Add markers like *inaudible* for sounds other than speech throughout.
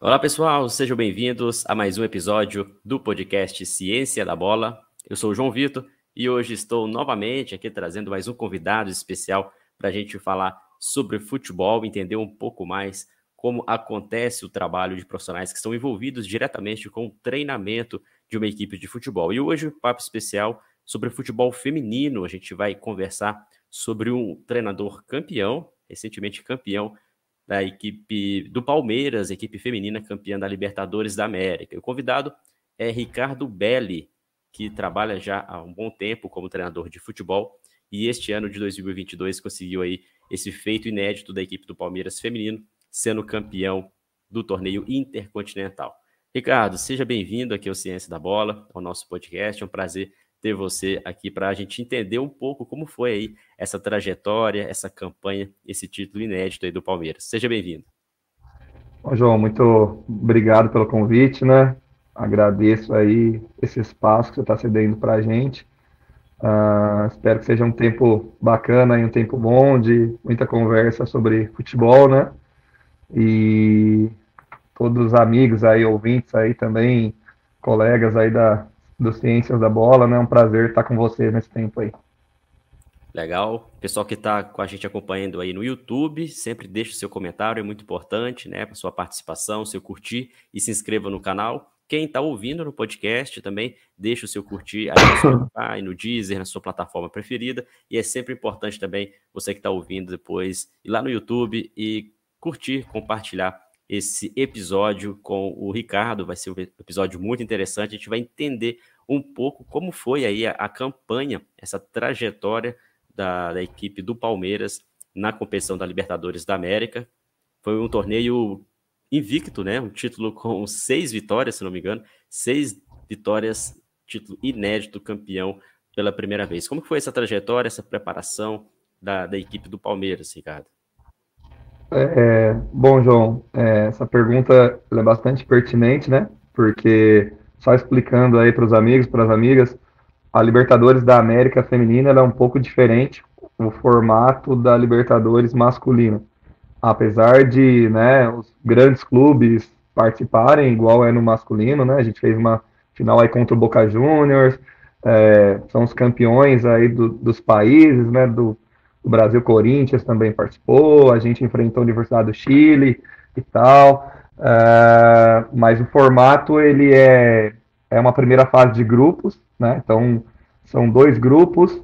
Olá, pessoal, sejam bem-vindos a mais um episódio do podcast Ciência da Bola. Eu sou o João Vitor e hoje estou novamente aqui trazendo mais um convidado especial para a gente falar sobre futebol, entender um pouco mais como acontece o trabalho de profissionais que estão envolvidos diretamente com o treinamento de uma equipe de futebol. E hoje, um papo especial sobre futebol feminino. A gente vai conversar sobre um treinador campeão, recentemente campeão da equipe do Palmeiras, equipe feminina campeã da Libertadores da América. O convidado é Ricardo Belli, que trabalha já há um bom tempo como treinador de futebol e este ano de 2022 conseguiu aí esse feito inédito da equipe do Palmeiras feminino, sendo campeão do torneio intercontinental. Ricardo, seja bem-vindo aqui ao Ciência da Bola, ao nosso podcast. É um prazer ter você aqui para a gente entender um pouco como foi aí essa trajetória, essa campanha, esse título inédito aí do Palmeiras. Seja bem-vindo. Bom, João, muito obrigado pelo convite, né? Agradeço aí esse espaço que você está cedendo para a gente. Uh, espero que seja um tempo bacana e um tempo bom de muita conversa sobre futebol, né? E todos os amigos aí, ouvintes aí também, colegas aí da, do Ciências da Bola, né? É um prazer estar com vocês nesse tempo aí. Legal. Pessoal que está com a gente acompanhando aí no YouTube, sempre deixe o seu comentário, é muito importante, né? Para sua participação, seu curtir e se inscreva no canal. Quem está ouvindo no podcast também, deixe o seu curtir aí no Spotify, no Deezer, na sua plataforma preferida. E é sempre importante também você que está ouvindo depois ir lá no YouTube e curtir, compartilhar esse episódio com o Ricardo. Vai ser um episódio muito interessante. A gente vai entender um pouco como foi aí a, a campanha, essa trajetória da, da, equipe do Palmeiras na competição da Libertadores da América. Foi um torneio invicto, né? Um título com seis vitórias, se não me engano, seis vitórias, título inédito, campeão pela primeira vez. Como foi essa trajetória, essa preparação da, da equipe do Palmeiras, Ricardo? É, é, bom, João, é, essa pergunta é bastante pertinente, né? Porque, só explicando aí para os amigos, para as amigas, a Libertadores da América Feminina é um pouco diferente o formato da Libertadores masculina. Apesar de né, os grandes clubes participarem, igual é no masculino, né? A gente fez uma final aí contra o Boca Juniors, é, são os campeões aí do, dos países, né? Do, o Brasil Corinthians também participou, a gente enfrentou a Universidade do Chile e tal. Uh, mas o formato ele é, é uma primeira fase de grupos, né? Então são dois grupos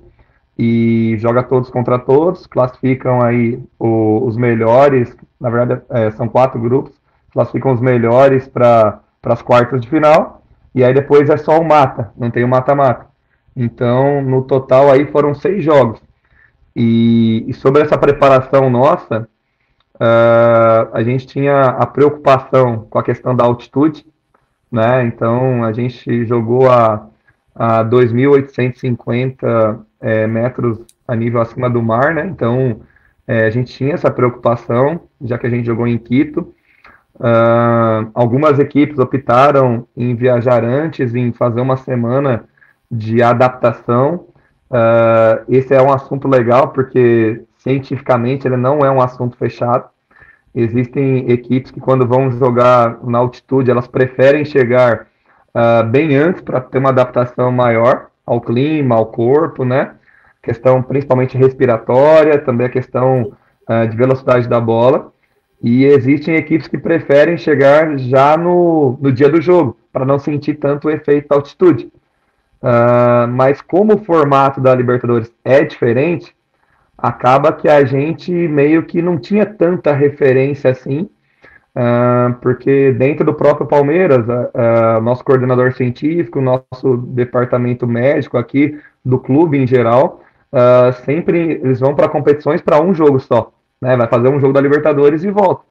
e joga todos contra todos, classificam aí o, os melhores, na verdade é, são quatro grupos, classificam os melhores para as quartas de final e aí depois é só o mata, não tem o mata-mata. Então no total aí foram seis jogos. E, e sobre essa preparação nossa, uh, a gente tinha a preocupação com a questão da altitude, né? Então a gente jogou a, a 2.850 é, metros a nível acima do mar, né? Então é, a gente tinha essa preocupação, já que a gente jogou em Quito. Uh, algumas equipes optaram em viajar antes, em fazer uma semana de adaptação Uh, esse é um assunto legal porque cientificamente ele não é um assunto fechado. Existem equipes que quando vão jogar na altitude elas preferem chegar uh, bem antes para ter uma adaptação maior ao clima, ao corpo, né? Questão principalmente respiratória, também a questão uh, de velocidade da bola. E existem equipes que preferem chegar já no, no dia do jogo, para não sentir tanto o efeito da altitude. Uh, mas como o formato da Libertadores é diferente, acaba que a gente meio que não tinha tanta referência assim, uh, porque dentro do próprio Palmeiras, uh, nosso coordenador científico, nosso departamento médico aqui do clube em geral, sempre eles vão para competições para um jogo só, né? Vai fazer um jogo da Libertadores e volta.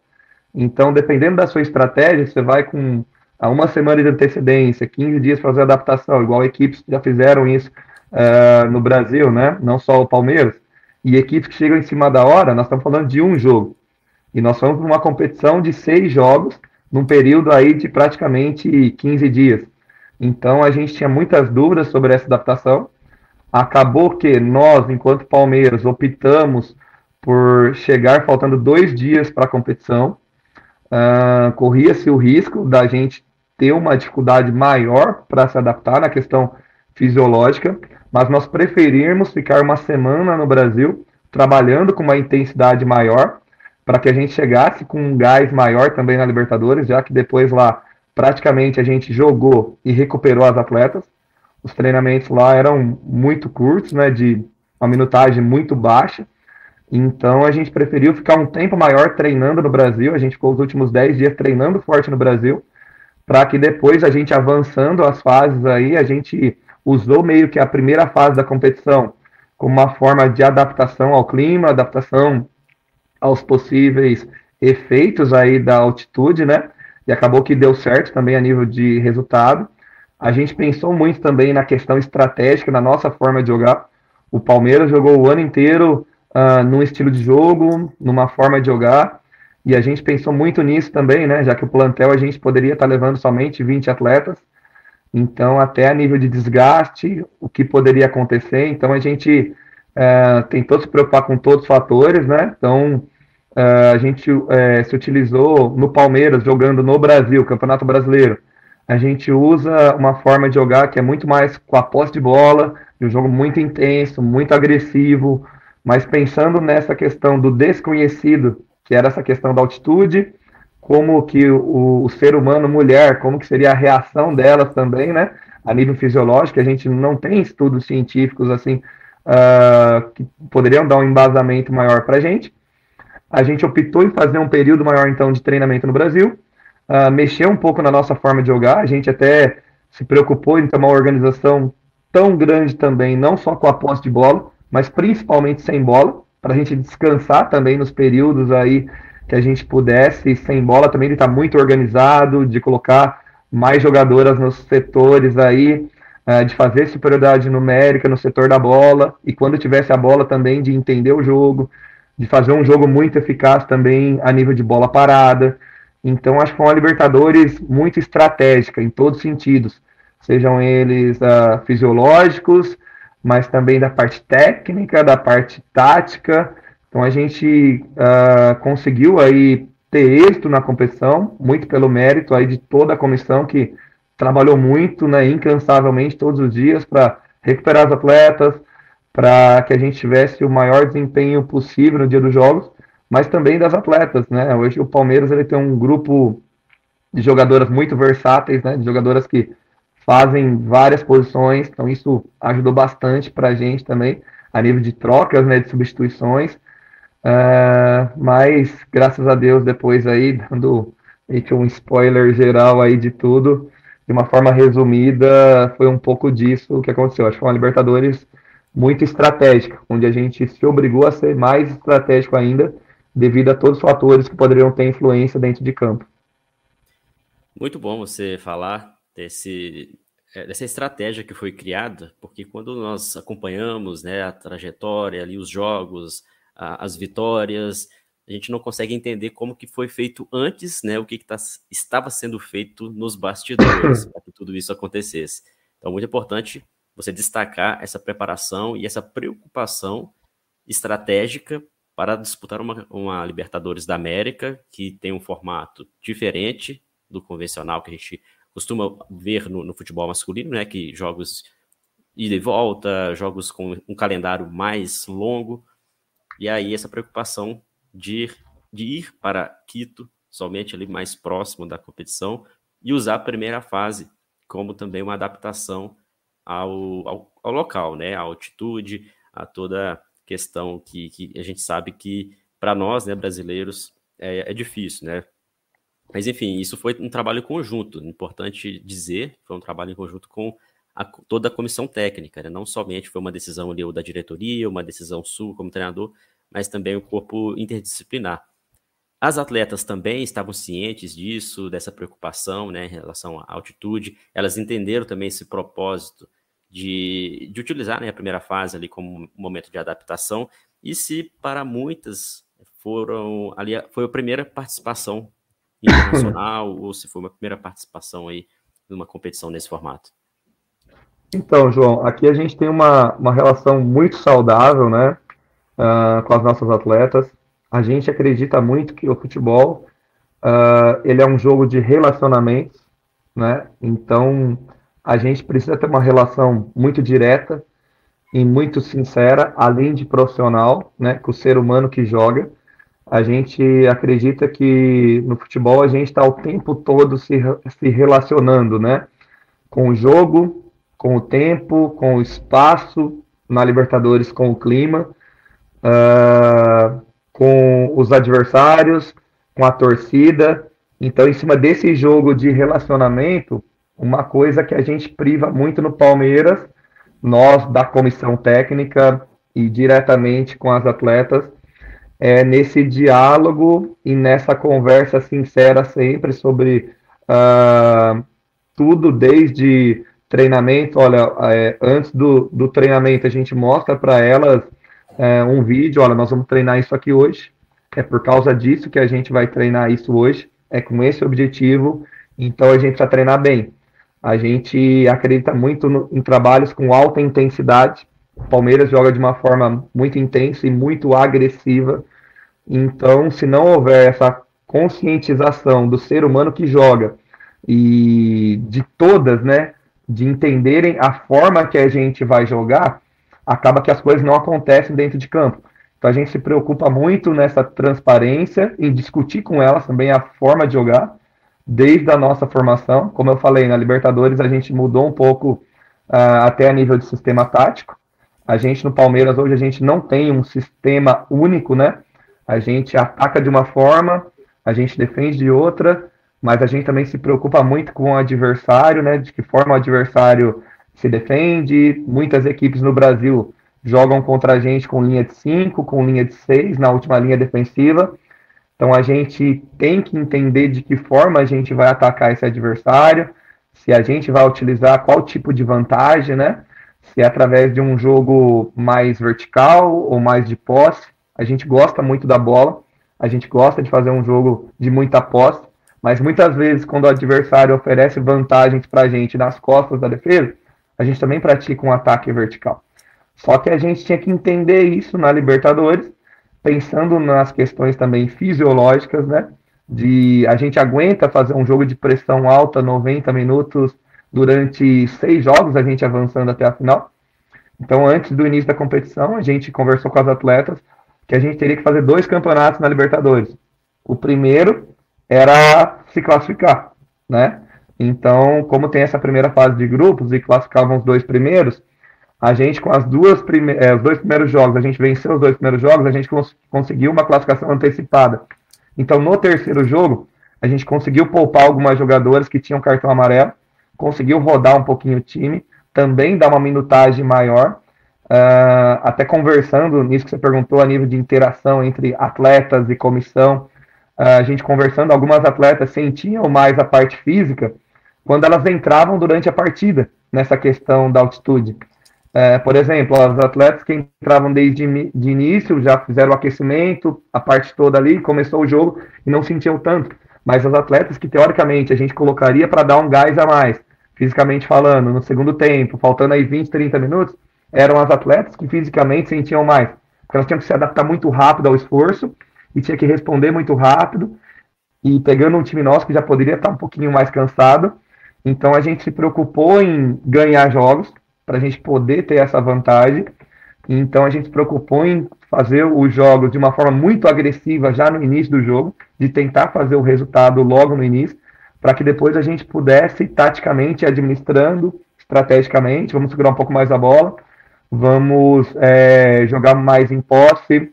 Então, dependendo da sua estratégia, você vai com a uma semana de antecedência, 15 dias para fazer adaptação, igual equipes já fizeram isso uh, no Brasil, né? Não só o Palmeiras. E equipes que chegam em cima da hora, nós estamos falando de um jogo. E nós fomos uma competição de seis jogos, num período aí de praticamente 15 dias. Então a gente tinha muitas dúvidas sobre essa adaptação. Acabou que nós, enquanto Palmeiras, optamos por chegar faltando dois dias para a competição uh, corria-se o risco da gente ter uma dificuldade maior para se adaptar na questão fisiológica, mas nós preferirmos ficar uma semana no Brasil trabalhando com uma intensidade maior para que a gente chegasse com um gás maior também na Libertadores, já que depois lá praticamente a gente jogou e recuperou as atletas. Os treinamentos lá eram muito curtos, né, de uma minutagem muito baixa. Então a gente preferiu ficar um tempo maior treinando no Brasil. A gente ficou os últimos 10 dias treinando forte no Brasil, para que depois a gente avançando as fases aí, a gente usou meio que a primeira fase da competição como uma forma de adaptação ao clima, adaptação aos possíveis efeitos aí da altitude, né? E acabou que deu certo também a nível de resultado. A gente pensou muito também na questão estratégica, na nossa forma de jogar. O Palmeiras jogou o ano inteiro uh, num estilo de jogo, numa forma de jogar, e a gente pensou muito nisso também, né? Já que o plantel a gente poderia estar levando somente 20 atletas, então até a nível de desgaste, o que poderia acontecer. Então a gente uh, tentou se preocupar com todos os fatores, né? Então uh, a gente uh, se utilizou no Palmeiras jogando no Brasil, Campeonato Brasileiro. A gente usa uma forma de jogar que é muito mais com a posse de bola, de um jogo muito intenso, muito agressivo, mas pensando nessa questão do desconhecido, que era essa questão da altitude, como que o, o, ser humano mulher, como que seria a reação delas também, né? A nível fisiológico, a gente não tem estudos científicos assim uh, que poderiam dar um embasamento maior para a gente. A gente optou em fazer um período maior então de treinamento no Brasil, uh, mexer um pouco na nossa forma de jogar. A gente até se preocupou em ter uma organização tão grande também, não só com a posse de bola, mas principalmente sem bola, para a gente descansar também nos períodos aí que a gente pudesse, sem bola também, ele está muito organizado, de colocar mais jogadoras nos setores aí, uh, de fazer superioridade numérica no setor da bola, e quando tivesse a bola também de entender o jogo, de fazer um jogo muito eficaz também a nível de bola parada. Então, acho que uma Libertadores muito estratégica em todos os sentidos, sejam eles uh, fisiológicos, mas também da parte técnica, da parte tática. Então a gente uh, conseguiu aí ter êxito na competição, muito pelo mérito aí de toda a comissão que trabalhou muito, né, incansavelmente todos os dias para recuperar os atletas, para que a gente tivesse o maior desempenho possível no dia dos jogos, mas também das atletas, né? Hoje o Palmeiras ele tem um grupo de jogadoras muito versáteis, né, de jogadoras que fazem várias posições, então isso ajudou bastante para a gente também, a nível de trocas, né, de substituições. Uh, mas, graças a Deus, depois aí, dando um spoiler geral aí de tudo, de uma forma resumida, foi um pouco disso que aconteceu. Acho que foi uma Libertadores muito estratégica, onde a gente se obrigou a ser mais estratégico ainda, devido a todos os fatores que poderiam ter influência dentro de campo. Muito bom você falar desse, é, dessa estratégia que foi criada, porque quando nós acompanhamos né, a trajetória, ali, os jogos, a, as vitórias, a gente não consegue entender como que foi feito antes, né, o que, que tá, estava sendo feito nos bastidores *clears throat* para que tudo isso acontecesse. Então, muito importante você destacar essa preparação e essa preocupação estratégica para disputar uma, uma Libertadores da América, que tem um formato diferente do convencional que a gente costuma ver no, no, futebol masculino, né? Que jogos ida e volta, jogos com um calendário mais longo. E aí essa preocupação de ir, de ir para Quito, somente ali mais próximo da competição, e usar a primeira fase como também uma adaptação ao, ao, ao local, né? A altitude, a toda questão que, que a gente sabe que para nós, né, brasileiros, é, é difícil, né? Mas, enfim, isso foi um trabalho conjunto, importante dizer, foi um trabalho em conjunto com a, toda a comissão técnica, né? não somente foi uma decisão ali, da diretoria, uma decisão sua como treinador, mas também o corpo interdisciplinar. As atletas também estavam cientes disso, dessa preocupação né, em relação à altitude, elas entenderam também esse propósito de, de utilizar né, a primeira fase ali como um momento de adaptação, e se para muitas foram ali foi a primeira participação *coughs* internacional ou se foi uma primeira participação aí numa competição nesse formato? Então, João, aqui a gente tem uma, uma relação muito saudável, né, uh, com as nossas atletas. A gente acredita muito que o futebol uh, ele é um jogo de relacionamentos, né? Então a gente precisa ter uma relação muito direta e muito sincera, além de profissional, né? Com o ser humano que joga. A gente acredita que no futebol a gente está o tempo todo se, se relacionando, né? Com o jogo, com o tempo, com o espaço, na Libertadores com o clima, uh, com os adversários, com a torcida. Então, em cima desse jogo de relacionamento, uma coisa que a gente priva muito no Palmeiras, nós da comissão técnica e diretamente com as atletas, é nesse diálogo e nessa conversa sincera sempre sobre uh, tudo, desde treinamento. Olha, é, antes do, do treinamento, a gente mostra para elas é, um vídeo. Olha, nós vamos treinar isso aqui hoje. É por causa disso que a gente vai treinar isso hoje. É com esse objetivo. Então a gente precisa treinar bem. A gente acredita muito no, em trabalhos com alta intensidade. O Palmeiras joga de uma forma muito intensa e muito agressiva. Então, se não houver essa conscientização do ser humano que joga e de todas, né, de entenderem a forma que a gente vai jogar, acaba que as coisas não acontecem dentro de campo. Então a gente se preocupa muito nessa transparência e discutir com elas também a forma de jogar, desde a nossa formação. Como eu falei, na Libertadores a gente mudou um pouco uh, até a nível de sistema tático. A gente no Palmeiras hoje a gente não tem um sistema único, né? A gente ataca de uma forma, a gente defende de outra, mas a gente também se preocupa muito com o adversário, né? De que forma o adversário se defende. Muitas equipes no Brasil jogam contra a gente com linha de 5, com linha de 6 na última linha defensiva. Então a gente tem que entender de que forma a gente vai atacar esse adversário, se a gente vai utilizar qual tipo de vantagem, né? Se é através de um jogo mais vertical ou mais de posse. A gente gosta muito da bola, a gente gosta de fazer um jogo de muita posse. Mas muitas vezes, quando o adversário oferece vantagens para a gente nas costas da defesa, a gente também pratica um ataque vertical. Só que a gente tinha que entender isso na Libertadores, pensando nas questões também fisiológicas, né? De a gente aguenta fazer um jogo de pressão alta 90 minutos durante seis jogos, a gente avançando até a final. Então, antes do início da competição, a gente conversou com as atletas que a gente teria que fazer dois campeonatos na Libertadores. O primeiro era se classificar, né? Então, como tem essa primeira fase de grupos e classificavam os dois primeiros, a gente com as duas prime é, os dois primeiros jogos, a gente venceu os dois primeiros jogos, a gente cons conseguiu uma classificação antecipada. Então, no terceiro jogo, a gente conseguiu poupar algumas jogadoras que tinham cartão amarelo, conseguiu rodar um pouquinho o time, também dar uma minutagem maior, uh, até conversando nisso que você perguntou a nível de interação entre atletas e comissão, a gente conversando, algumas atletas sentiam mais a parte física quando elas entravam durante a partida, nessa questão da altitude. É, por exemplo, as atletas que entravam desde de início já fizeram o aquecimento, a parte toda ali, começou o jogo e não sentiam tanto. Mas as atletas que teoricamente a gente colocaria para dar um gás a mais, fisicamente falando, no segundo tempo, faltando aí 20, 30 minutos, eram as atletas que fisicamente sentiam mais. Porque elas tinham que se adaptar muito rápido ao esforço e tinha que responder muito rápido. E pegando um time nosso que já poderia estar um pouquinho mais cansado, então a gente se preocupou em ganhar jogos para a gente poder ter essa vantagem. Então a gente se preocupou em fazer os jogos de uma forma muito agressiva já no início do jogo, de tentar fazer o resultado logo no início, para que depois a gente pudesse taticamente administrando, estrategicamente, vamos segurar um pouco mais a bola, vamos é, jogar mais em posse,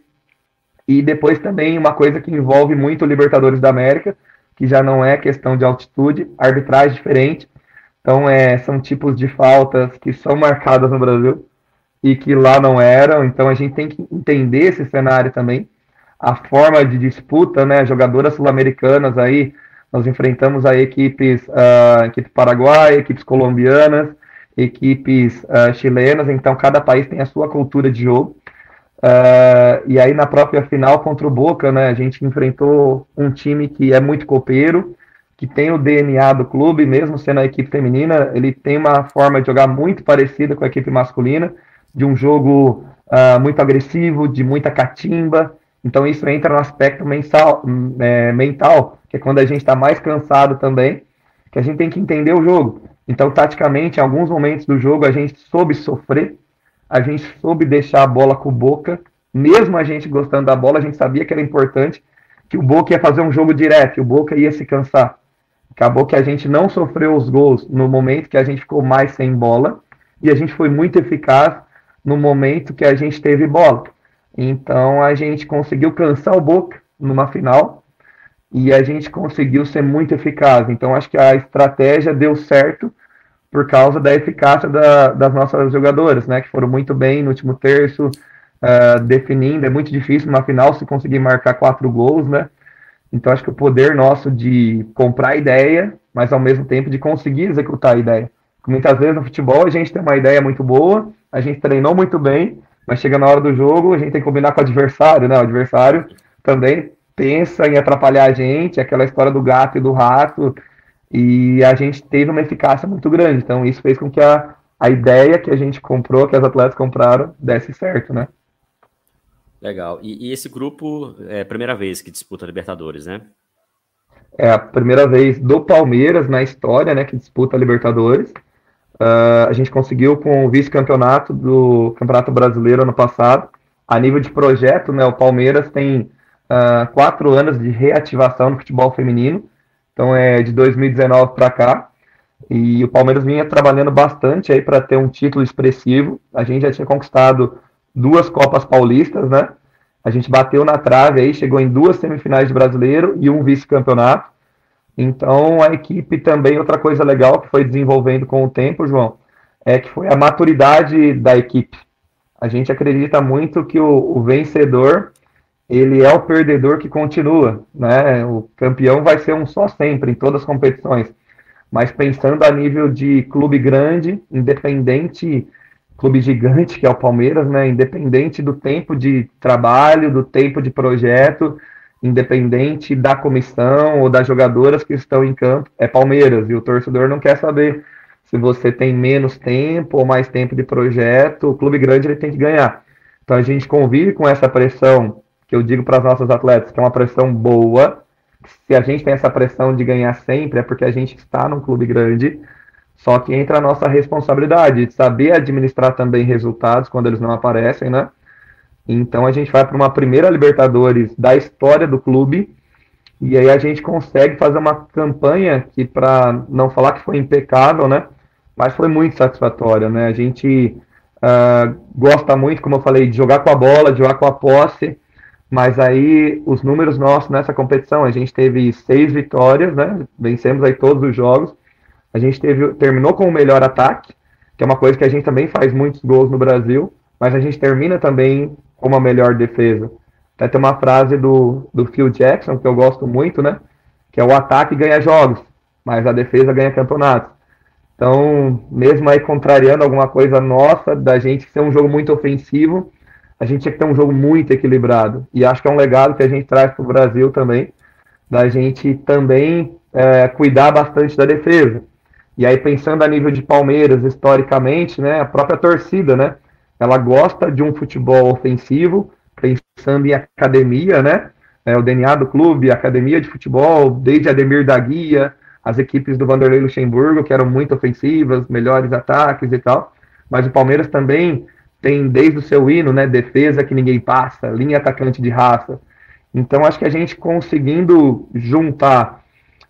e depois também uma coisa que envolve muito o Libertadores da América, que já não é questão de altitude, arbitragem diferente. Então, é, são tipos de faltas que são marcadas no Brasil e que lá não eram. Então, a gente tem que entender esse cenário também. A forma de disputa, né? Jogadoras sul-americanas aí, nós enfrentamos aí equipes, uh, equipe paraguaia, equipes colombianas, equipes uh, chilenas. Então, cada país tem a sua cultura de jogo. Uh, e aí na própria final contra o Boca, né, a gente enfrentou um time que é muito copeiro, que tem o DNA do clube, mesmo sendo a equipe feminina, ele tem uma forma de jogar muito parecida com a equipe masculina, de um jogo uh, muito agressivo, de muita catimba. Então isso entra no aspecto mensal, é, mental, que é quando a gente está mais cansado também, que a gente tem que entender o jogo. Então, taticamente, em alguns momentos do jogo, a gente soube sofrer, a gente soube deixar a bola com o Boca, mesmo a gente gostando da bola, a gente sabia que era importante, que o Boca ia fazer um jogo direto, o Boca ia se cansar. Acabou que a gente não sofreu os gols no momento que a gente ficou mais sem bola, e a gente foi muito eficaz no momento que a gente teve bola. Então a gente conseguiu cansar o Boca numa final e a gente conseguiu ser muito eficaz. Então acho que a estratégia deu certo por causa da eficácia da, das nossas jogadoras, né? Que foram muito bem no último terço, uh, definindo. É muito difícil numa final se conseguir marcar quatro gols, né? Então acho que o poder nosso de comprar a ideia, mas ao mesmo tempo de conseguir executar a ideia. Muitas vezes no futebol a gente tem uma ideia muito boa, a gente treinou muito bem, mas chega na hora do jogo, a gente tem que combinar com o adversário, né? O adversário também pensa em atrapalhar a gente, aquela história do gato e do rato, e a gente teve uma eficácia muito grande. Então isso fez com que a, a ideia que a gente comprou, que as atletas compraram, desse certo, né? Legal. E, e esse grupo é a primeira vez que disputa a Libertadores, né? É a primeira vez do Palmeiras na história, né, que disputa a Libertadores. Uh, a gente conseguiu com o vice-campeonato do Campeonato Brasileiro ano passado. A nível de projeto, né, o Palmeiras tem uh, quatro anos de reativação no futebol feminino. Então é de 2019 para cá. E o Palmeiras vinha trabalhando bastante aí para ter um título expressivo. A gente já tinha conquistado duas Copas Paulistas, né? A gente bateu na trave aí, chegou em duas semifinais de brasileiro e um vice-campeonato. Então, a equipe também, outra coisa legal que foi desenvolvendo com o tempo, João, é que foi a maturidade da equipe. A gente acredita muito que o, o vencedor, ele é o perdedor que continua, né? O campeão vai ser um só sempre, em todas as competições. Mas pensando a nível de clube grande, independente, clube gigante que é o Palmeiras, né? Independente do tempo de trabalho, do tempo de projeto, independente da comissão ou das jogadoras que estão em campo, é Palmeiras. E o torcedor não quer saber se você tem menos tempo ou mais tempo de projeto. O clube grande ele tem que ganhar. Então a gente convive com essa pressão, que eu digo para as nossas atletas, que é uma pressão boa. Se a gente tem essa pressão de ganhar sempre, é porque a gente está num clube grande. Só que entra a nossa responsabilidade de saber administrar também resultados quando eles não aparecem, né? Então a gente vai para uma primeira Libertadores da história do clube e aí a gente consegue fazer uma campanha que, para não falar que foi impecável, né? Mas foi muito satisfatória, né? A gente uh, gosta muito, como eu falei, de jogar com a bola, de jogar com a posse, mas aí os números nossos nessa competição, a gente teve seis vitórias, né? Vencemos aí todos os jogos. A gente teve, terminou com o melhor ataque, que é uma coisa que a gente também faz muitos gols no Brasil, mas a gente termina também como a melhor defesa. Até tem uma frase do, do Phil Jackson, que eu gosto muito, né? Que é o ataque ganha jogos, mas a defesa ganha campeonatos. Então, mesmo aí contrariando alguma coisa nossa, da gente ser um jogo muito ofensivo, a gente tinha que ter um jogo muito equilibrado. E acho que é um legado que a gente traz para o Brasil também, da gente também é, cuidar bastante da defesa. E aí, pensando a nível de Palmeiras, historicamente, né, a própria torcida, né? ela gosta de um futebol ofensivo, pensando em academia, né? É, o DNA do clube, academia de futebol, desde Ademir da Guia, as equipes do Vanderlei Luxemburgo, que eram muito ofensivas, melhores ataques e tal. Mas o Palmeiras também tem, desde o seu hino, né? Defesa que ninguém passa, linha atacante de raça. Então, acho que a gente conseguindo juntar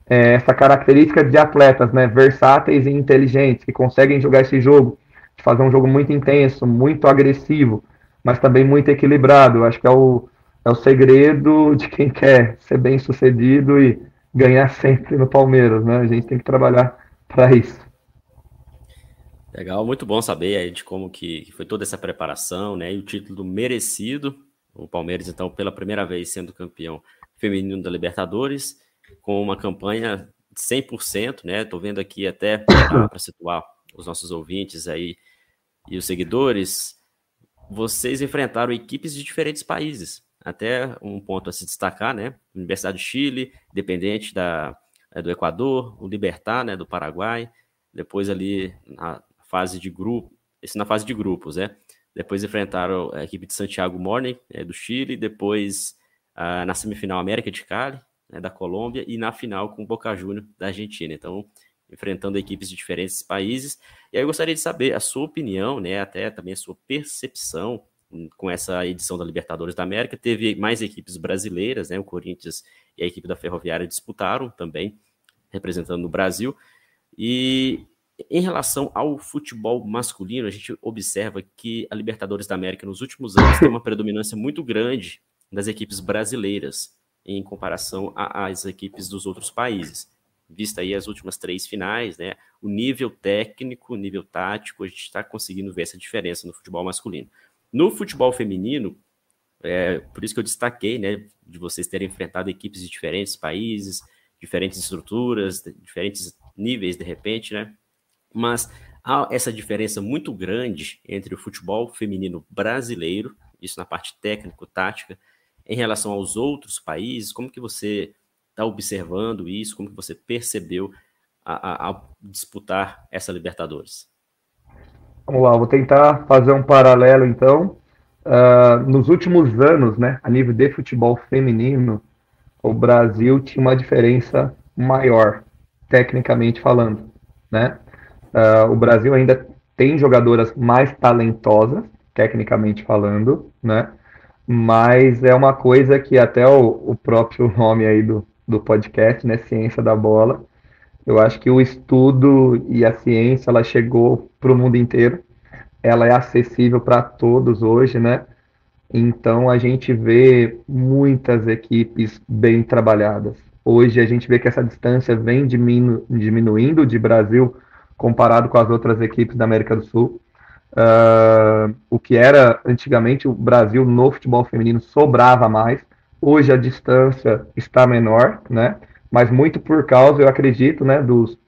é, essa característica de atletas, né? Versáteis e inteligentes, que conseguem jogar esse jogo de fazer um jogo muito intenso, muito agressivo, mas também muito equilibrado. Acho que é o, é o segredo de quem quer ser bem sucedido e ganhar *laughs* sempre no Palmeiras, né? A gente tem que trabalhar para isso. Legal, muito bom saber aí de como que foi toda essa preparação, né? E o título merecido. O Palmeiras, então, pela primeira vez sendo campeão feminino da Libertadores, com uma campanha 100%, né? Tô vendo aqui até *coughs* para situar os nossos ouvintes aí e os seguidores, vocês enfrentaram equipes de diferentes países. Até um ponto a se destacar, né? Universidade do Chile, Independente da, é, do Equador, o Libertar, né, do Paraguai, depois ali na fase de grupo, esse na fase de grupos, né? Depois enfrentaram a equipe de Santiago Morning, é, do Chile, depois uh, na semifinal América de Cali, né, da Colômbia, e na final com Boca Juniors da Argentina. Então, enfrentando equipes de diferentes países. E aí eu gostaria de saber a sua opinião, né, até também a sua percepção com essa edição da Libertadores da América. Teve mais equipes brasileiras, né, o Corinthians e a equipe da Ferroviária disputaram também, representando o Brasil. E em relação ao futebol masculino, a gente observa que a Libertadores da América nos últimos anos tem uma predominância muito grande das equipes brasileiras em comparação às equipes dos outros países vista aí as últimas três finais, né? O nível técnico, o nível tático, a gente está conseguindo ver essa diferença no futebol masculino. No futebol feminino, é, por isso que eu destaquei, né, de vocês terem enfrentado equipes de diferentes países, diferentes estruturas, diferentes níveis de repente, né? Mas há essa diferença muito grande entre o futebol feminino brasileiro, isso na parte técnico-tática, em relação aos outros países. Como que você está observando isso? Como que você percebeu a, a, a, disputar essa Libertadores? Vamos lá, vou tentar fazer um paralelo então. Uh, nos últimos anos, né, a nível de futebol feminino, o Brasil tinha uma diferença maior, tecnicamente falando, né? Uh, o Brasil ainda tem jogadoras mais talentosas, tecnicamente falando, né? Mas é uma coisa que até o, o próprio *laughs* nome aí do, do podcast, né, Ciência da Bola. Eu acho que o estudo e a ciência ela chegou para o mundo inteiro. Ela é acessível para todos hoje, né? Então a gente vê muitas equipes bem trabalhadas. Hoje a gente vê que essa distância vem diminu diminuindo de Brasil comparado com as outras equipes da América do Sul. Uh, o que era antigamente o Brasil no futebol feminino sobrava mais. Hoje a distância está menor, né? Mas muito por causa, eu acredito, né, dos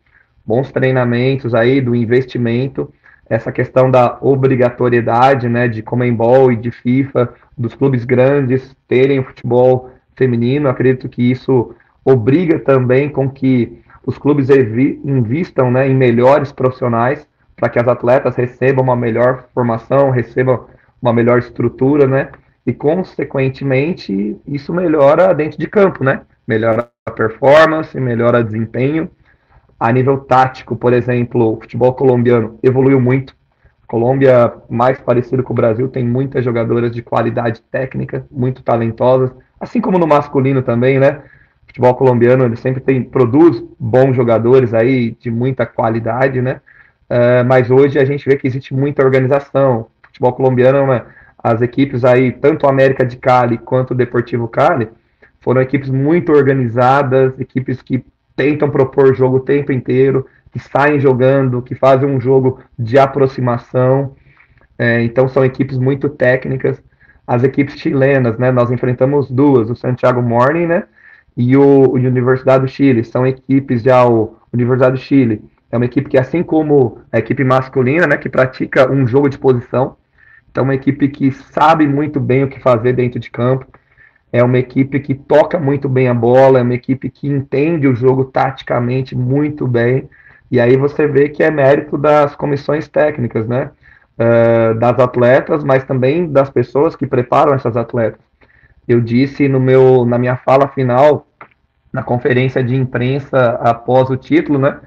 bons treinamentos aí, do investimento, essa questão da obrigatoriedade, né, de Comembol e de FIFA, dos clubes grandes terem o futebol feminino, acredito que isso obriga também com que os clubes invistam, né, em melhores profissionais para que as atletas recebam uma melhor formação, recebam uma melhor estrutura, né? e, consequentemente, isso melhora dentro de campo, né? Melhora a performance, melhora o desempenho. A nível tático, por exemplo, o futebol colombiano evoluiu muito. Colômbia, mais parecido com o Brasil, tem muitas jogadoras de qualidade técnica, muito talentosas, assim como no masculino também, né? Futebol colombiano ele sempre tem, produz bons jogadores aí de muita qualidade, né? Uh, mas hoje a gente vê que existe muita organização. O futebol colombiano é uma, as equipes aí, tanto América de Cali quanto o Deportivo Cali, foram equipes muito organizadas, equipes que tentam propor jogo o tempo inteiro, que saem jogando, que fazem um jogo de aproximação. É, então são equipes muito técnicas. As equipes chilenas, né? Nós enfrentamos duas, o Santiago Morning, né? E o, Universidade do Chile. São equipes já o Universidade do Chile. É uma equipe que, assim como a equipe masculina, né? Que pratica um jogo de posição, então, uma equipe que sabe muito bem o que fazer dentro de campo, é uma equipe que toca muito bem a bola, é uma equipe que entende o jogo taticamente muito bem. E aí você vê que é mérito das comissões técnicas, né? Uh, das atletas, mas também das pessoas que preparam essas atletas. Eu disse no meu, na minha fala final, na conferência de imprensa após o título, né?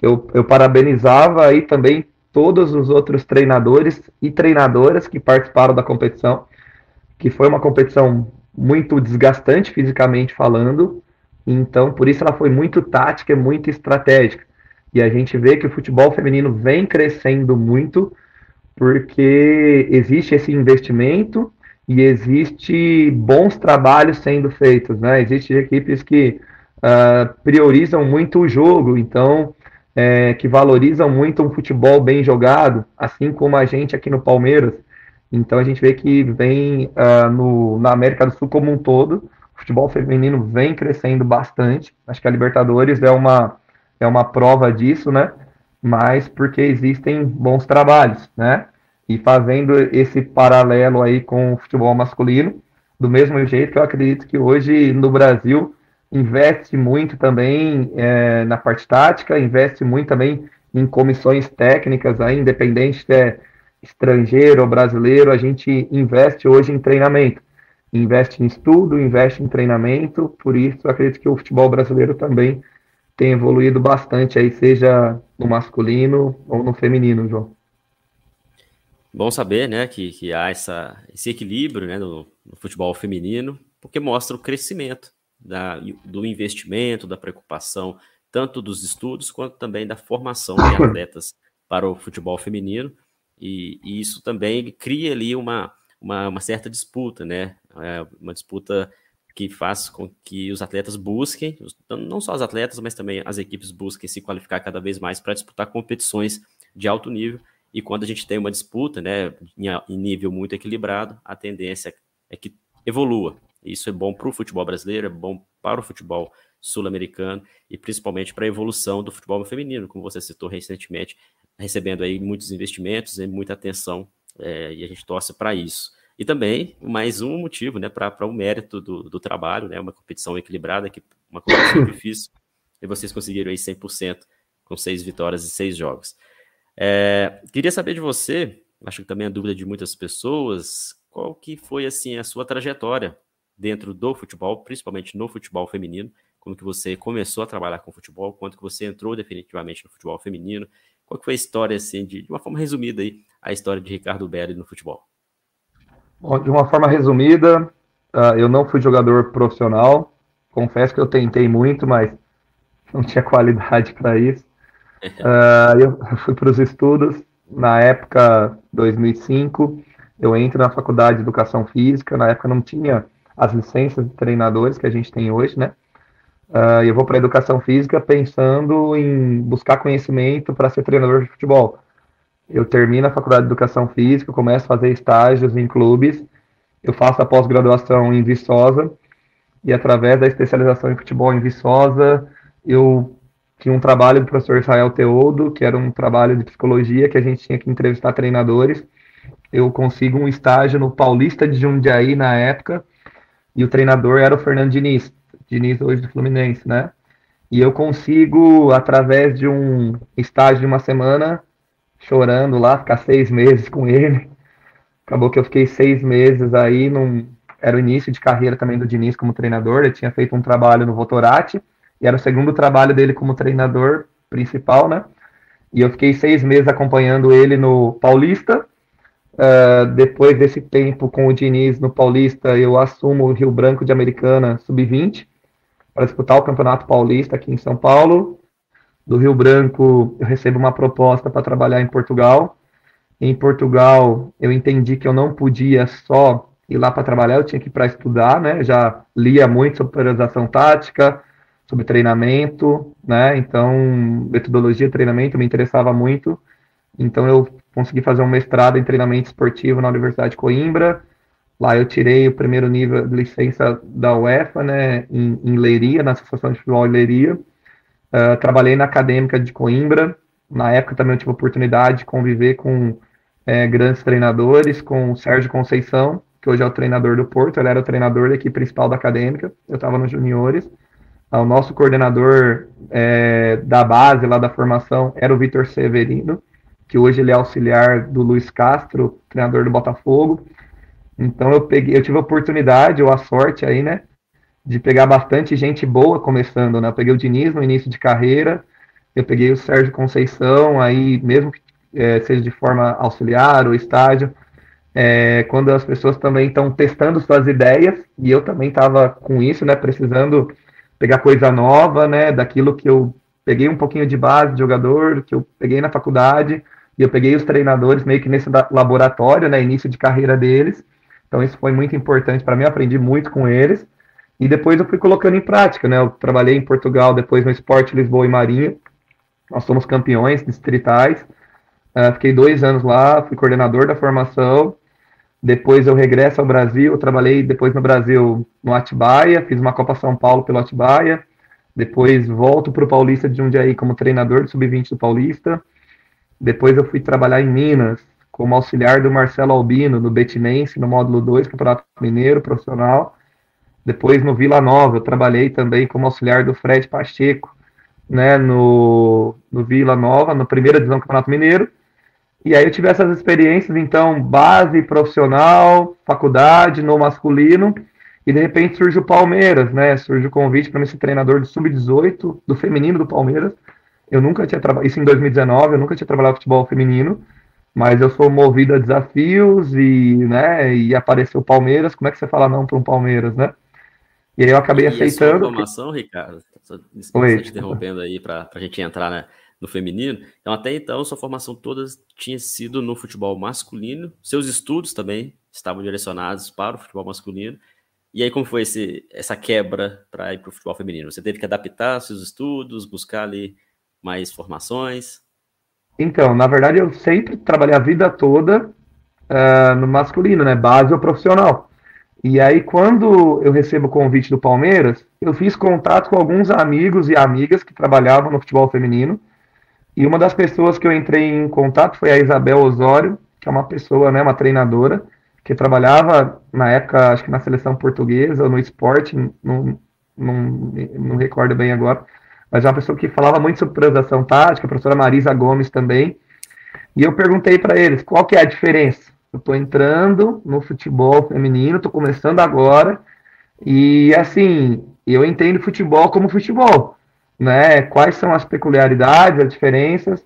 Eu, eu parabenizava aí também todos os outros treinadores e treinadoras que participaram da competição, que foi uma competição muito desgastante fisicamente falando, então por isso ela foi muito tática, muito estratégica. E a gente vê que o futebol feminino vem crescendo muito porque existe esse investimento e existe bons trabalhos sendo feitos, né? Existem equipes que uh, priorizam muito o jogo, então é, que valorizam muito um futebol bem jogado, assim como a gente aqui no Palmeiras. Então a gente vê que vem uh, no, na América do Sul como um todo, o futebol feminino vem crescendo bastante. Acho que a Libertadores é uma, é uma prova disso, né? Mas porque existem bons trabalhos, né? E fazendo esse paralelo aí com o futebol masculino, do mesmo jeito que eu acredito que hoje no Brasil investe muito também é, na parte tática, investe muito também em comissões técnicas, aí, independente se é estrangeiro ou brasileiro, a gente investe hoje em treinamento. investe em estudo, investe em treinamento, por isso acredito que o futebol brasileiro também tem evoluído bastante aí, seja no masculino ou no feminino, João. Bom saber, né, que, que há essa, esse equilíbrio, né, no, no futebol feminino, porque mostra o crescimento da, do investimento, da preocupação, tanto dos estudos quanto também da formação de *coughs* atletas para o futebol feminino, e, e isso também cria ali uma, uma, uma certa disputa, né, é uma disputa que faz com que os atletas busquem, não só os atletas, mas também as equipes busquem se qualificar cada vez mais para disputar competições de alto nível. E quando a gente tem uma disputa, né, em nível muito equilibrado, a tendência é que evolua. Isso é bom para o futebol brasileiro, é bom para o futebol sul-americano e principalmente para a evolução do futebol feminino, como você citou recentemente, recebendo aí muitos investimentos e muita atenção, é, e a gente torce para isso. E também mais um motivo né, para o mérito do, do trabalho, né, uma competição equilibrada, que, uma competição *coughs* difícil, e vocês conseguiram aí 100% com seis vitórias e seis jogos. É, queria saber de você, acho que também é dúvida de muitas pessoas, qual que foi assim a sua trajetória dentro do futebol, principalmente no futebol feminino, como que você começou a trabalhar com futebol, quanto que você entrou definitivamente no futebol feminino, qual que foi a história, assim, de, de uma forma resumida aí, a história de Ricardo Belli no futebol? Bom, de uma forma resumida, uh, eu não fui jogador profissional. Confesso que eu tentei muito, mas não tinha qualidade para isso. Uh, *laughs* eu fui para os estudos. Na época, 2005, eu entro na faculdade de Educação Física. Na época não tinha as licenças de treinadores que a gente tem hoje, né? Uh, eu vou para a Educação Física pensando em buscar conhecimento para ser treinador de futebol eu termino a faculdade de educação física, começo a fazer estágios em clubes, eu faço a pós-graduação em Viçosa, e através da especialização em futebol em Viçosa, eu tinha um trabalho do professor Israel Teodo, que era um trabalho de psicologia, que a gente tinha que entrevistar treinadores. Eu consigo um estágio no Paulista de Jundiaí na época, e o treinador era o Fernando Diniz, Diniz hoje do Fluminense, né? E eu consigo, através de um estágio de uma semana, chorando lá, ficar seis meses com ele. Acabou que eu fiquei seis meses aí, num, era o início de carreira também do Diniz como treinador, ele tinha feito um trabalho no Votorati, e era o segundo trabalho dele como treinador principal, né? E eu fiquei seis meses acompanhando ele no Paulista. Uh, depois desse tempo com o Diniz no Paulista, eu assumo o Rio Branco de Americana Sub-20 para disputar o Campeonato Paulista aqui em São Paulo do Rio Branco, eu recebo uma proposta para trabalhar em Portugal. Em Portugal, eu entendi que eu não podia só ir lá para trabalhar, eu tinha que ir para estudar, né? Já lia muito sobre priorização tática, sobre treinamento, né? Então, metodologia de treinamento me interessava muito. Então, eu consegui fazer um mestrado em treinamento esportivo na Universidade de Coimbra. Lá eu tirei o primeiro nível de licença da UEFA, né, em, em Leiria, na Associação de Futebol de Leiria. Uh, trabalhei na Acadêmica de Coimbra. Na época também eu tive a oportunidade de conviver com é, grandes treinadores, com o Sérgio Conceição, que hoje é o treinador do Porto. Ele era o treinador da equipe principal da Acadêmica. Eu estava nos juniores. O nosso coordenador é, da base, lá da formação, era o Vitor Severino, que hoje ele é auxiliar do Luiz Castro, treinador do Botafogo. Então eu peguei, eu tive a oportunidade ou a sorte aí, né, de pegar bastante gente boa começando, né? Eu peguei o Diniz no início de carreira, eu peguei o Sérgio Conceição, aí mesmo que é, seja de forma auxiliar ou estágio, é, quando as pessoas também estão testando suas ideias, e eu também estava com isso, né? Precisando pegar coisa nova, né? Daquilo que eu peguei um pouquinho de base de jogador, que eu peguei na faculdade, e eu peguei os treinadores meio que nesse laboratório, né? Início de carreira deles. Então isso foi muito importante para mim, aprendi muito com eles. E depois eu fui colocando em prática, né? Eu trabalhei em Portugal, depois no Esporte Lisboa e Marinha. Nós somos campeões distritais. Uh, fiquei dois anos lá, fui coordenador da formação. Depois eu regresso ao Brasil, trabalhei depois no Brasil no Atibaia, fiz uma Copa São Paulo pelo Atibaia. Depois volto para o Paulista de Jundiaí como treinador de sub-20 do Paulista. Depois eu fui trabalhar em Minas como auxiliar do Marcelo Albino no Betinense, no módulo 2, Campeonato Mineiro Profissional. Depois no Vila Nova, eu trabalhei também como auxiliar do Fred Pacheco, né, no, no Vila Nova, na primeira divisão do Campeonato Mineiro. E aí eu tive essas experiências, então, base, profissional, faculdade, no masculino, e de repente surge o Palmeiras, né? Surge o convite para me ser treinador do sub-18, do feminino do Palmeiras. Eu nunca tinha trabalhado, isso em 2019, eu nunca tinha trabalhado futebol feminino, mas eu sou movido a desafios e, né, e apareceu o Palmeiras, como é que você fala não para um Palmeiras, né? E aí eu acabei e aceitando. A sua formação. Ricardo, só, desculpa te interrompendo aí para a gente entrar né, no feminino. Então, até então, sua formação toda tinha sido no futebol masculino, seus estudos também estavam direcionados para o futebol masculino. E aí, como foi esse, essa quebra para ir para o futebol feminino? Você teve que adaptar seus estudos, buscar ali mais formações? Então, na verdade, eu sempre trabalhei a vida toda uh, no masculino, né? Base ou profissional. E aí, quando eu recebo o convite do Palmeiras, eu fiz contato com alguns amigos e amigas que trabalhavam no futebol feminino. E uma das pessoas que eu entrei em contato foi a Isabel Osório, que é uma pessoa, né, uma treinadora, que trabalhava na época, acho que na seleção portuguesa ou no esporte, não, não, não recordo bem agora mas é uma pessoa que falava muito sobre transação tática, a professora Marisa Gomes também. E eu perguntei para eles qual que é a diferença. Eu estou entrando no futebol feminino, estou começando agora, e assim, eu entendo futebol como futebol, né? Quais são as peculiaridades, as diferenças.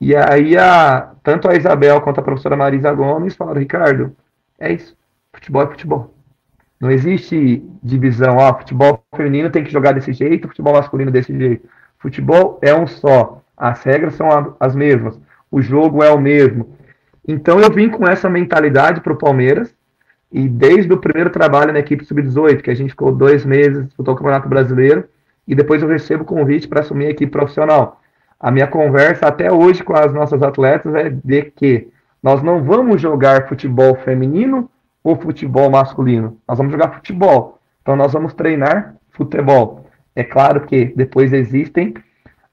E aí, a, tanto a Isabel quanto a professora Marisa Gomes falaram, Ricardo, é isso, futebol é futebol. Não existe divisão, ó, futebol feminino tem que jogar desse jeito, futebol masculino desse jeito. Futebol é um só, as regras são as mesmas, o jogo é o mesmo. Então eu vim com essa mentalidade para o Palmeiras, e desde o primeiro trabalho na equipe sub-18, que a gente ficou dois meses, disputou o Campeonato Brasileiro, e depois eu recebo convite para assumir a equipe profissional. A minha conversa até hoje com as nossas atletas é de que nós não vamos jogar futebol feminino o futebol masculino. Nós vamos jogar futebol. Então nós vamos treinar futebol. É claro que depois existem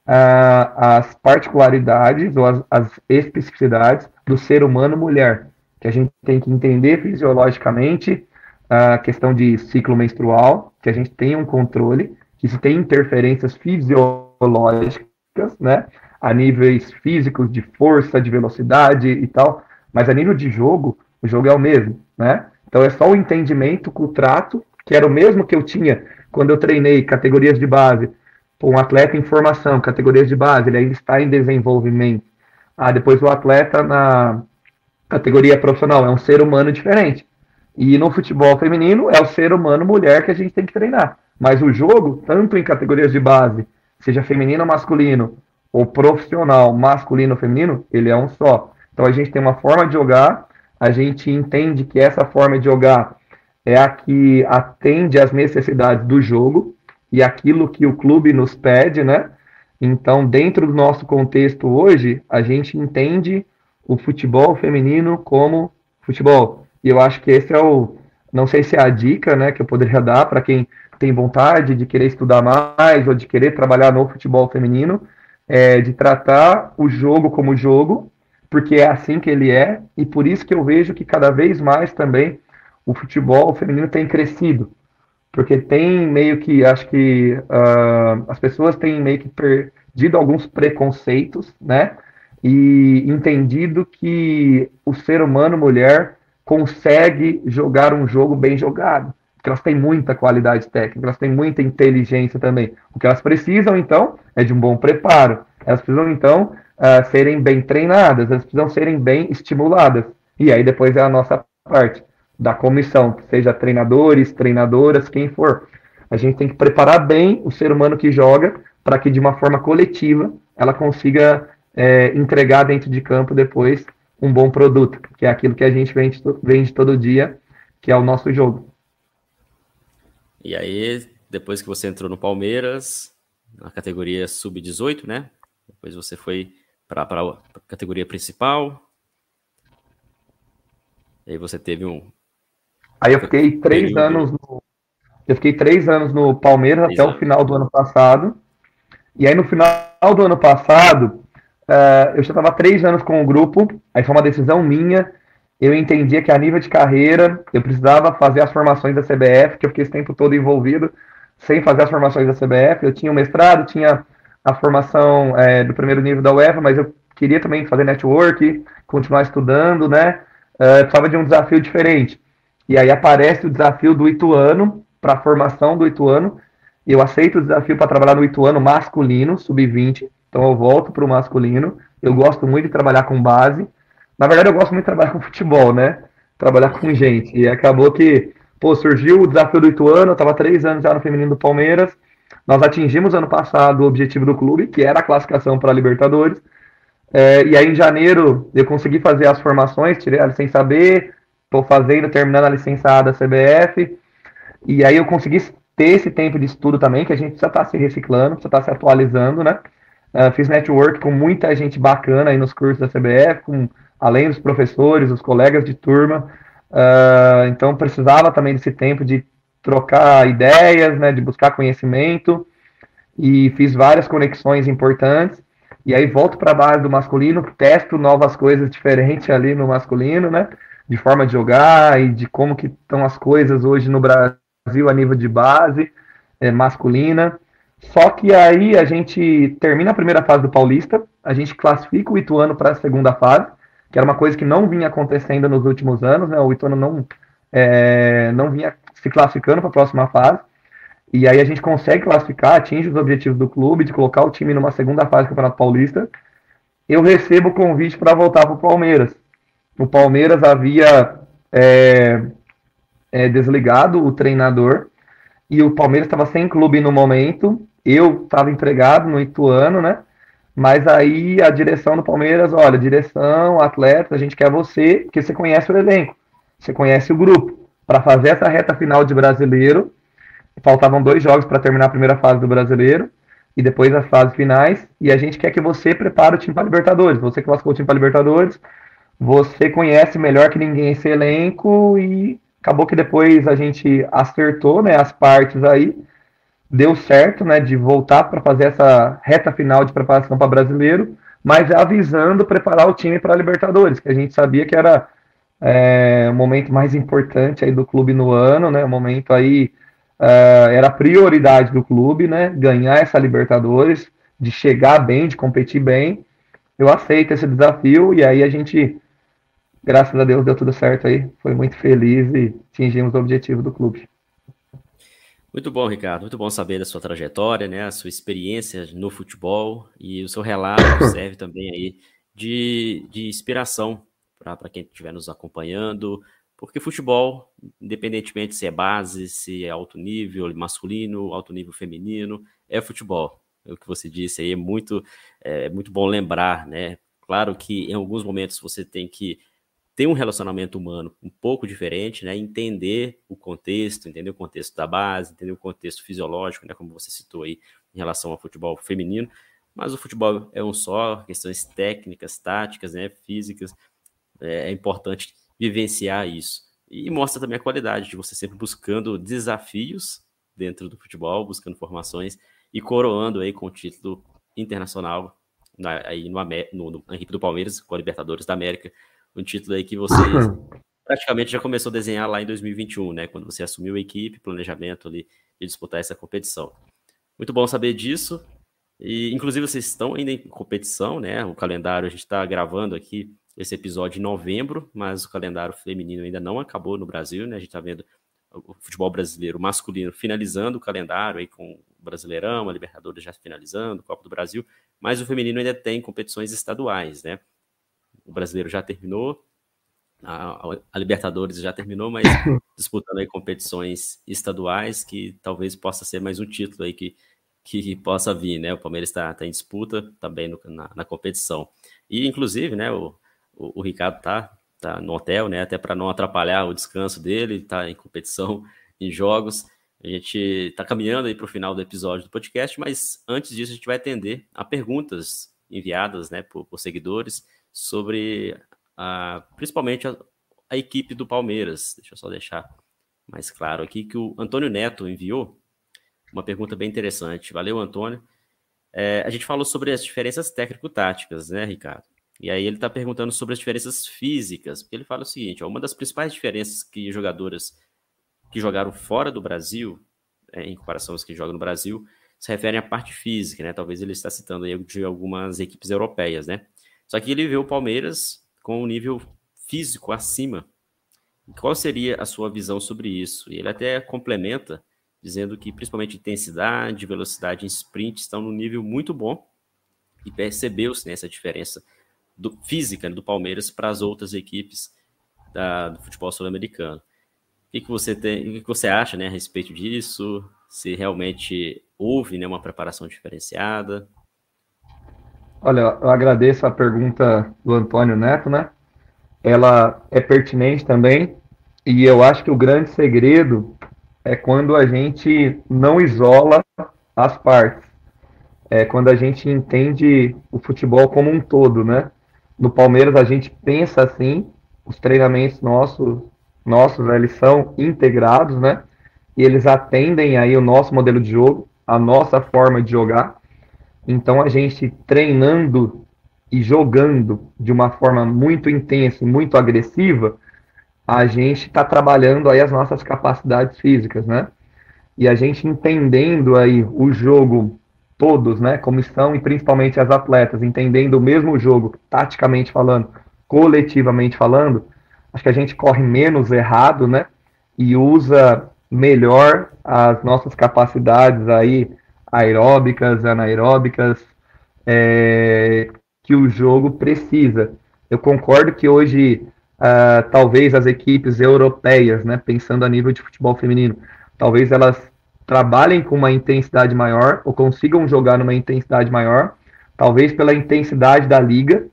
uh, as particularidades ou as, as, especificidades do ser humano mulher, que a gente tem que entender fisiologicamente a questão de ciclo menstrual, que a gente tem um controle, que se tem interferências fisiológicas, né, a níveis físicos de força, de velocidade e tal, mas a nível de jogo, o jogo é o mesmo, né? Então é só o entendimento com o trato, que era o mesmo que eu tinha quando eu treinei categorias de base. um atleta em formação, categorias de base, ele ainda está em desenvolvimento. Ah, depois o atleta na categoria profissional é um ser humano diferente. E no futebol feminino é o ser humano mulher que a gente tem que treinar. Mas o jogo, tanto em categorias de base, seja feminino ou masculino, ou profissional, masculino ou feminino, ele é um só. Então a gente tem uma forma de jogar a gente entende que essa forma de jogar é a que atende às necessidades do jogo e aquilo que o clube nos pede, né? Então, dentro do nosso contexto hoje, a gente entende o futebol feminino como futebol. E eu acho que esse é o, não sei se é a dica, né, que eu poderia dar para quem tem vontade de querer estudar mais ou de querer trabalhar no futebol feminino, é de tratar o jogo como jogo porque é assim que ele é, e por isso que eu vejo que cada vez mais também o futebol feminino tem crescido, porque tem meio que, acho que uh, as pessoas têm meio que perdido alguns preconceitos, né, e entendido que o ser humano, mulher, consegue jogar um jogo bem jogado, porque elas têm muita qualidade técnica, elas têm muita inteligência também. O que elas precisam, então, é de um bom preparo. Elas precisam, então, uh, serem bem treinadas, elas precisam serem bem estimuladas. E aí depois é a nossa parte da comissão, seja treinadores, treinadoras, quem for. A gente tem que preparar bem o ser humano que joga para que de uma forma coletiva ela consiga é, entregar dentro de campo depois um bom produto, que é aquilo que a gente vende, vende todo dia, que é o nosso jogo. E aí, depois que você entrou no Palmeiras, na categoria sub-18, né? Depois você foi para a categoria principal. E aí você teve um. Aí eu fiquei três anos no. Eu fiquei três anos no Palmeiras três até o final do ano passado. E aí no final do ano passado, uh, eu já estava três anos com o grupo. Aí foi uma decisão minha. Eu entendia que a nível de carreira eu precisava fazer as formações da CBF, que eu fiquei esse tempo todo envolvido sem fazer as formações da CBF. Eu tinha o mestrado, tinha a formação é, do primeiro nível da UEFA, mas eu queria também fazer network, continuar estudando, né? Uh, precisava de um desafio diferente. E aí aparece o desafio do Ituano, para a formação do Ituano. Eu aceito o desafio para trabalhar no Ituano masculino, sub-20. Então eu volto para o masculino. Eu gosto muito de trabalhar com base. Na verdade, eu gosto muito de trabalhar *laughs* com futebol, né? Trabalhar com gente. E acabou que, pô, surgiu o desafio do Ituano. Eu estava três anos já no feminino do Palmeiras. Nós atingimos ano passado o objetivo do clube, que era a classificação para a Libertadores. É, e aí, em janeiro, eu consegui fazer as formações, tirei a licença B, estou fazendo, terminando a licença A da CBF. E aí eu consegui ter esse tempo de estudo também, que a gente precisa estar tá se reciclando, precisa estar tá se atualizando, né? Uh, fiz network com muita gente bacana aí nos cursos da CBF, com, além dos professores, os colegas de turma. Uh, então precisava também desse tempo de trocar ideias, né, de buscar conhecimento e fiz várias conexões importantes. E aí volto para a base do masculino, testo novas coisas diferentes ali no masculino, né? De forma de jogar e de como que estão as coisas hoje no Brasil a nível de base é, masculina. Só que aí a gente termina a primeira fase do Paulista, a gente classifica o Ituano para a segunda fase, que era uma coisa que não vinha acontecendo nos últimos anos, né? O Ituano não, é, não vinha se classificando para a próxima fase. E aí a gente consegue classificar, atinge os objetivos do clube, de colocar o time numa segunda fase do Campeonato Paulista. Eu recebo o convite para voltar para o Palmeiras. O Palmeiras havia é, é, desligado o treinador e o Palmeiras estava sem clube no momento. Eu estava empregado no Ituano, né? Mas aí a direção do Palmeiras, olha, direção, atleta, a gente quer você, porque você conhece o elenco, você conhece o grupo. Para fazer essa reta final de brasileiro, faltavam dois jogos para terminar a primeira fase do brasileiro e depois as fases finais. E a gente quer que você prepare o time para Libertadores. Você que lascou o time para Libertadores, você conhece melhor que ninguém esse elenco e acabou que depois a gente acertou, né, as partes aí. Deu certo, né, de voltar para fazer essa reta final de preparação para brasileiro, mas avisando preparar o time para Libertadores, que a gente sabia que era é, o momento mais importante aí do clube no ano, né, o momento aí uh, era a prioridade do clube, né? Ganhar essa Libertadores, de chegar bem, de competir bem. Eu aceito esse desafio e aí a gente, graças a Deus, deu tudo certo aí. Foi muito feliz e atingimos o objetivo do clube. Muito bom, Ricardo. Muito bom saber da sua trajetória, né? A sua experiência no futebol e o seu relato *coughs* serve também aí de, de inspiração para quem estiver nos acompanhando, porque futebol, independentemente se é base, se é alto nível masculino, alto nível feminino, é futebol. É o que você disse aí é muito, é muito bom lembrar, né? Claro que em alguns momentos você tem que ter um relacionamento humano um pouco diferente, né? Entender o contexto, entender o contexto da base, entender o contexto fisiológico, né? Como você citou aí em relação ao futebol feminino. Mas o futebol é um só, questões técnicas, táticas, né? Físicas. É, é importante vivenciar isso. E mostra também a qualidade de você sempre buscando desafios dentro do futebol, buscando formações e coroando aí com o título internacional na, aí no, no, no, equipe do Palmeiras, com a Libertadores da América, um título aí que você *clears throat* praticamente já começou a desenhar lá em 2021, né, quando você assumiu a equipe, planejamento ali de disputar essa competição. Muito bom saber disso. E inclusive vocês estão ainda em competição, né? O calendário a gente está gravando aqui esse episódio em novembro, mas o calendário feminino ainda não acabou no Brasil, né? A gente está vendo o futebol brasileiro masculino finalizando o calendário aí com o Brasileirão, a Libertadores já finalizando, Copa do Brasil, mas o feminino ainda tem competições estaduais, né? O brasileiro já terminou, a, a Libertadores já terminou, mas *coughs* disputando aí competições estaduais que talvez possa ser mais um título aí que, que possa vir, né? O Palmeiras está tá em disputa também no, na, na competição. E, inclusive, né, o, o, o Ricardo tá, tá no hotel, né? Até para não atrapalhar o descanso dele, tá em competição, em jogos. A gente está caminhando aí para o final do episódio do podcast, mas antes disso a gente vai atender a perguntas enviadas né, por, por seguidores sobre a, principalmente a, a, equipe do Palmeiras. Deixa eu só deixar mais claro aqui que o Antônio Neto enviou uma pergunta bem interessante. Valeu, Antônio. É, a gente falou sobre as diferenças técnico-táticas, né, Ricardo? E aí ele está perguntando sobre as diferenças físicas, porque ele fala o seguinte: ó, uma das principais diferenças que jogadoras que jogaram fora do Brasil, é, em comparação aos que jogam no Brasil, se referem à parte física, né? Talvez ele está citando aí de algumas equipes europeias, né? Só que ele vê o Palmeiras com um nível físico acima. Qual seria a sua visão sobre isso? E ele até complementa dizendo que principalmente intensidade, velocidade em sprint estão no nível muito bom e percebeu-se nessa né, diferença do, física do Palmeiras para as outras equipes da, do futebol sul-americano. O que, que você tem, o que, que você acha né, a respeito disso? Se realmente houve né, uma preparação diferenciada? Olha, eu agradeço a pergunta do Antônio Neto, né? Ela é pertinente também, e eu acho que o grande segredo é quando a gente não isola as partes. É quando a gente entende o futebol como um todo, né? No Palmeiras a gente pensa assim, os treinamentos nossos, nossos eles são integrados, né? E eles atendem aí o nosso modelo de jogo, a nossa forma de jogar. Então a gente treinando e jogando de uma forma muito intensa e muito agressiva, a gente está trabalhando aí as nossas capacidades físicas, né? E a gente entendendo aí o jogo todos, né, comissão e principalmente as atletas, entendendo o mesmo jogo, taticamente falando, coletivamente falando, acho que a gente corre menos errado, né? E usa melhor as nossas capacidades aí aeróbicas, anaeróbicas, é, que o jogo precisa. Eu concordo que hoje uh, talvez as equipes europeias, né, pensando a nível de futebol feminino, talvez elas trabalhem com uma intensidade maior ou consigam jogar numa intensidade maior, talvez pela intensidade da liga,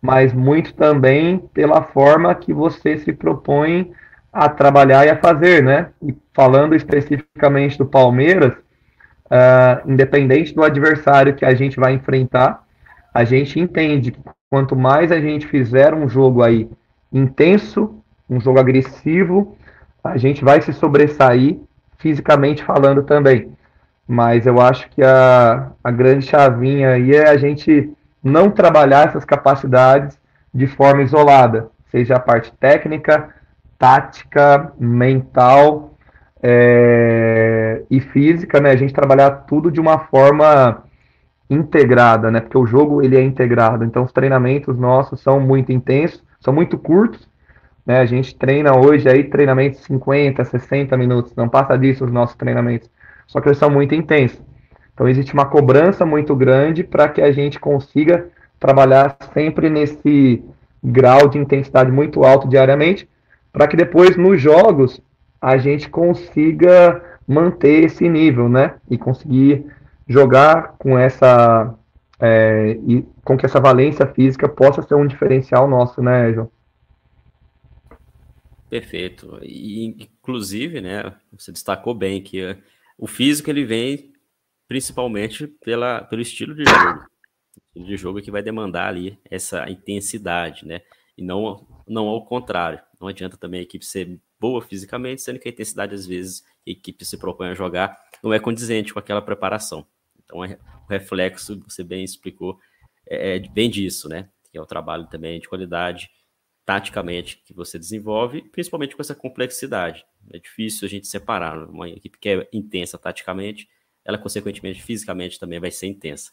mas muito também pela forma que você se propõe a trabalhar e a fazer, né? E falando especificamente do Palmeiras, uh, independente do adversário que a gente vai enfrentar, a gente entende que quanto mais a gente fizer um jogo aí intenso, um jogo agressivo, a gente vai se sobressair fisicamente falando também. Mas eu acho que a, a grande chavinha aí é a gente não trabalhar essas capacidades de forma isolada, seja a parte técnica, tática, mental é, e física, né? A gente trabalhar tudo de uma forma integrada, né? Porque o jogo ele é integrado. Então os treinamentos nossos são muito intensos são muito curtos. Né? A gente treina hoje aí treinamentos 50, 60 minutos, não passa disso os nossos treinamentos. Só que eles são muito intensos. Então existe uma cobrança muito grande para que a gente consiga trabalhar sempre nesse grau de intensidade muito alto diariamente, para que depois nos jogos a gente consiga manter esse nível, né? E conseguir jogar com essa é, e com que essa valência física possa ser um diferencial nosso, né, João? Perfeito. E, inclusive, né, você destacou bem que uh, o físico ele vem principalmente pela, pelo estilo de jogo. O estilo de jogo que vai demandar ali essa intensidade, né? E não, não ao contrário. Não adianta também a equipe ser boa fisicamente, sendo que a intensidade, às vezes, a equipe se propõe a jogar, não é condizente com aquela preparação. Então, é, reflexo, você bem explicou, é, é bem disso, né? Que é o trabalho também de qualidade, taticamente, que você desenvolve, principalmente com essa complexidade. É difícil a gente separar. Uma equipe que é intensa taticamente, ela, consequentemente, fisicamente também vai ser intensa.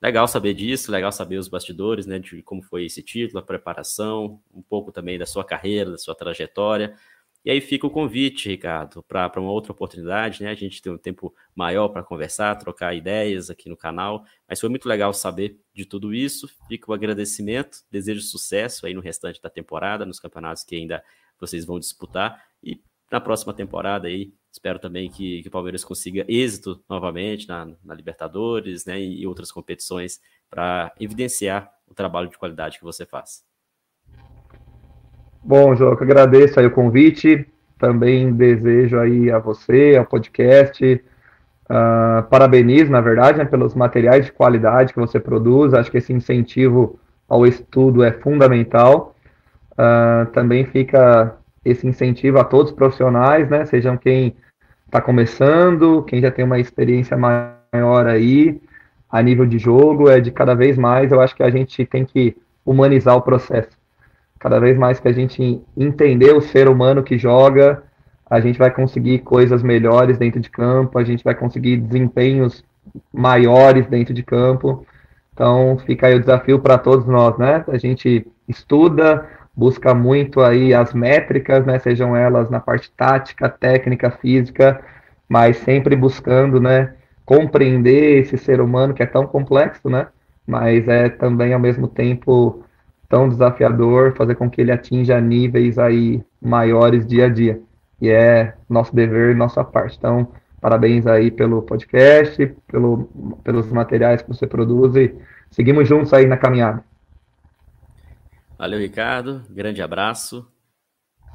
Legal saber disso, legal saber os bastidores, né, de como foi esse título, a preparação, um pouco também da sua carreira, da sua trajetória. E aí fica o convite, Ricardo, para uma outra oportunidade, né? A gente tem um tempo maior para conversar, trocar ideias aqui no canal. Mas foi muito legal saber de tudo isso. Fica o agradecimento, desejo sucesso aí no restante da temporada, nos campeonatos que ainda vocês vão disputar. E na próxima temporada aí, espero também que, que o Palmeiras consiga êxito novamente na, na Libertadores, né? E outras competições para evidenciar o trabalho de qualidade que você faz. Bom, eu agradeço aí o convite, também desejo aí a você, ao podcast, uh, parabenizo, na verdade, né, pelos materiais de qualidade que você produz, acho que esse incentivo ao estudo é fundamental. Uh, também fica esse incentivo a todos os profissionais, né, sejam quem está começando, quem já tem uma experiência maior aí, a nível de jogo, é de cada vez mais, eu acho que a gente tem que humanizar o processo cada vez mais que a gente entender o ser humano que joga, a gente vai conseguir coisas melhores dentro de campo, a gente vai conseguir desempenhos maiores dentro de campo. Então fica aí o desafio para todos nós, né? A gente estuda, busca muito aí as métricas, né? Sejam elas na parte tática, técnica, física, mas sempre buscando, né? Compreender esse ser humano que é tão complexo, né? Mas é também ao mesmo tempo tão desafiador fazer com que ele atinja níveis aí maiores dia a dia. E é nosso dever, nossa parte. Então, parabéns aí pelo podcast, pelo, pelos materiais que você produz e seguimos juntos aí na caminhada. Valeu, Ricardo. Grande abraço.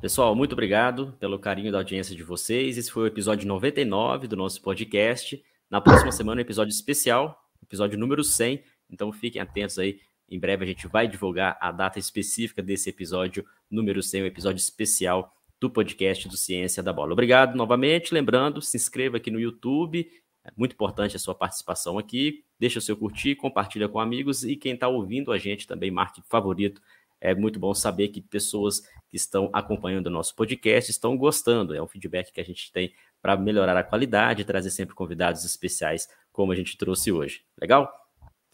Pessoal, muito obrigado pelo carinho da audiência de vocês. Esse foi o episódio 99 do nosso podcast. Na próxima semana, episódio especial, episódio número 100. Então fiquem atentos aí. Em breve a gente vai divulgar a data específica desse episódio número 100, o um episódio especial do podcast do Ciência da Bola. Obrigado novamente. Lembrando, se inscreva aqui no YouTube. É muito importante a sua participação aqui. Deixa o seu curtir, compartilha com amigos e quem está ouvindo a gente também marque favorito. É muito bom saber que pessoas que estão acompanhando o nosso podcast estão gostando. É um feedback que a gente tem para melhorar a qualidade e trazer sempre convidados especiais, como a gente trouxe hoje. Legal?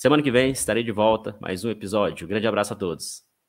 Semana que vem estarei de volta, mais um episódio. Um grande abraço a todos.